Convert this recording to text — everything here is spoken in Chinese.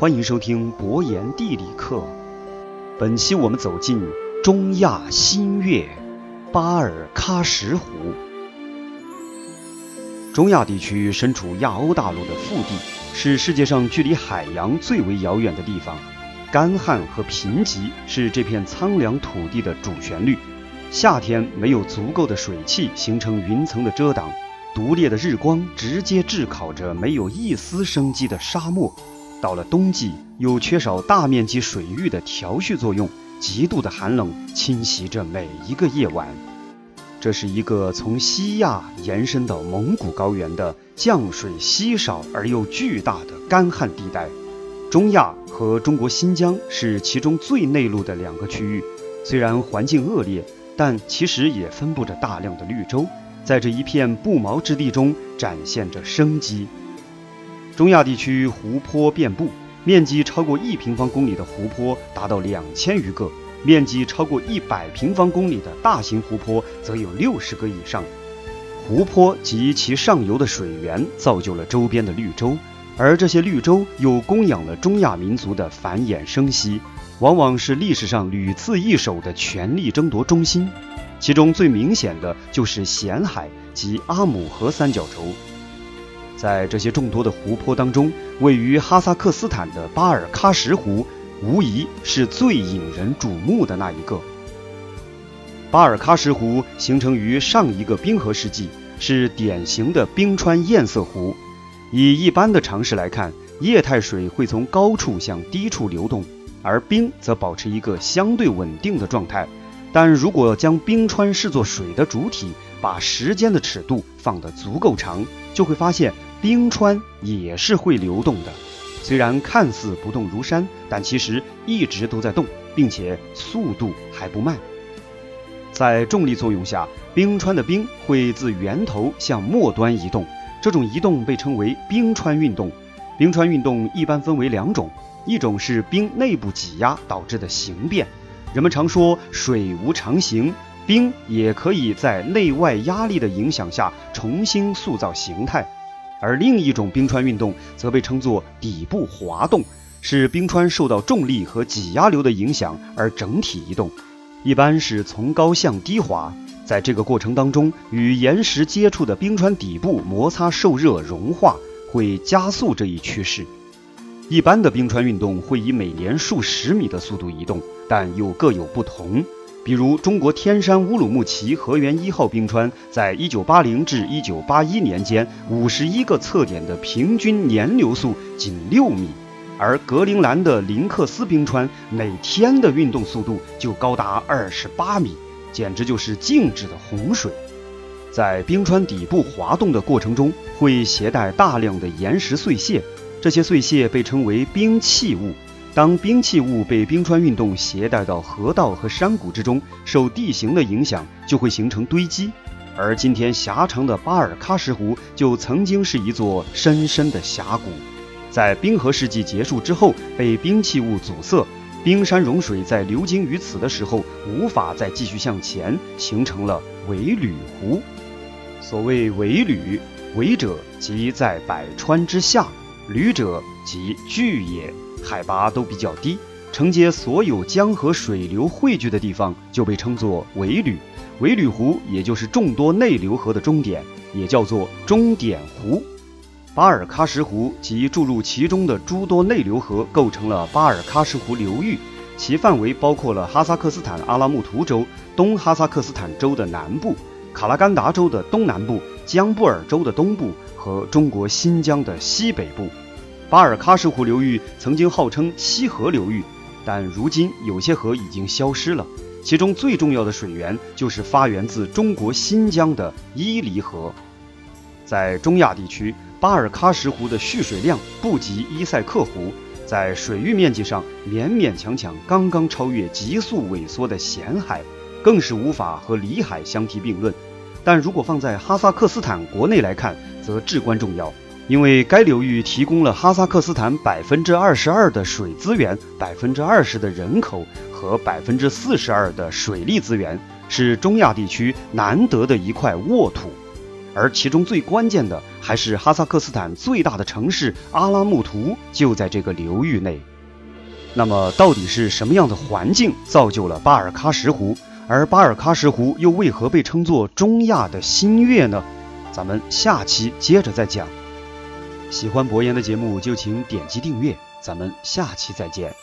欢迎收听博言地理课。本期我们走进中亚新月巴尔喀什湖。中亚地区身处亚欧大陆的腹地，是世界上距离海洋最为遥远的地方。干旱和贫瘠是这片苍凉土地的主旋律。夏天没有足够的水汽形成云层的遮挡，毒烈的日光直接炙烤着没有一丝生机的沙漠。到了冬季，又缺少大面积水域的调蓄作用，极度的寒冷侵袭着每一个夜晚。这是一个从西亚延伸到蒙古高原的降水稀少而又巨大的干旱地带。中亚和中国新疆是其中最内陆的两个区域，虽然环境恶劣，但其实也分布着大量的绿洲，在这一片不毛之地中展现着生机。中亚地区湖泊遍布，面积超过一平方公里的湖泊达到两千余个，面积超过一百平方公里的大型湖泊则有六十个以上。湖泊及其上游的水源造就了周边的绿洲，而这些绿洲又供养了中亚民族的繁衍生息，往往是历史上屡次易手的权力争夺中心。其中最明显的就是咸海及阿姆河三角洲。在这些众多的湖泊当中，位于哈萨克斯坦的巴尔喀什湖，无疑是最引人瞩目的那一个。巴尔喀什湖形成于上一个冰河世纪，是典型的冰川堰塞湖。以一般的常识来看，液态水会从高处向低处流动，而冰则保持一个相对稳定的状态。但如果将冰川视作水的主体，把时间的尺度放得足够长，就会发现。冰川也是会流动的，虽然看似不动如山，但其实一直都在动，并且速度还不慢。在重力作用下，冰川的冰会自源头向末端移动，这种移动被称为冰川运动。冰川运动一般分为两种，一种是冰内部挤压导致的形变，人们常说水无常形，冰也可以在内外压力的影响下重新塑造形态。而另一种冰川运动则被称作底部滑动，是冰川受到重力和挤压流的影响而整体移动，一般是从高向低滑。在这个过程当中，与岩石接触的冰川底部摩擦受热融化，会加速这一趋势。一般的冰川运动会以每年数十米的速度移动，但又各有不同。比如，中国天山乌鲁木齐河源一号冰川，在一九八零至一九八一年间，五十一个测点的平均年流速仅六米；而格陵兰的林克斯冰川，每天的运动速度就高达二十八米，简直就是静止的洪水。在冰川底部滑动的过程中，会携带大量的岩石碎屑，这些碎屑被称为冰器物。当冰器物被冰川运动携带到河道和山谷之中，受地形的影响，就会形成堆积。而今天狭长的巴尔喀什湖就曾经是一座深深的峡谷，在冰河世纪结束之后，被冰器物阻塞，冰山融水在流经于此的时候，无法再继续向前，形成了尾吕湖。所谓尾吕，尾者即在百川之下，吕者即巨也。海拔都比较低，承接所有江河水流汇聚的地方就被称作尾吕。尾吕湖也就是众多内流河的终点，也叫做终点湖。巴尔喀什湖及注入其中的诸多内流河构成了巴尔喀什湖流域，其范围包括了哈萨克斯坦阿拉木图州、东哈萨克斯坦州的南部、卡拉干达州的东南部、江布尔州的东部和中国新疆的西北部。巴尔喀什湖流域曾经号称西河流域，但如今有些河已经消失了。其中最重要的水源就是发源自中国新疆的伊犁河。在中亚地区，巴尔喀什湖的蓄水量不及伊塞克湖，在水域面积上勉勉强强刚刚超越急速萎缩的咸海，更是无法和里海相提并论。但如果放在哈萨克斯坦国内来看，则至关重要。因为该流域提供了哈萨克斯坦百分之二十二的水资源、百分之二十的人口和百分之四十二的水利资源，是中亚地区难得的一块沃土。而其中最关键的，还是哈萨克斯坦最大的城市阿拉木图就在这个流域内。那么，到底是什么样的环境造就了巴尔喀什湖？而巴尔喀什湖又为何被称作中亚的新月呢？咱们下期接着再讲。喜欢博言的节目就请点击订阅，咱们下期再见。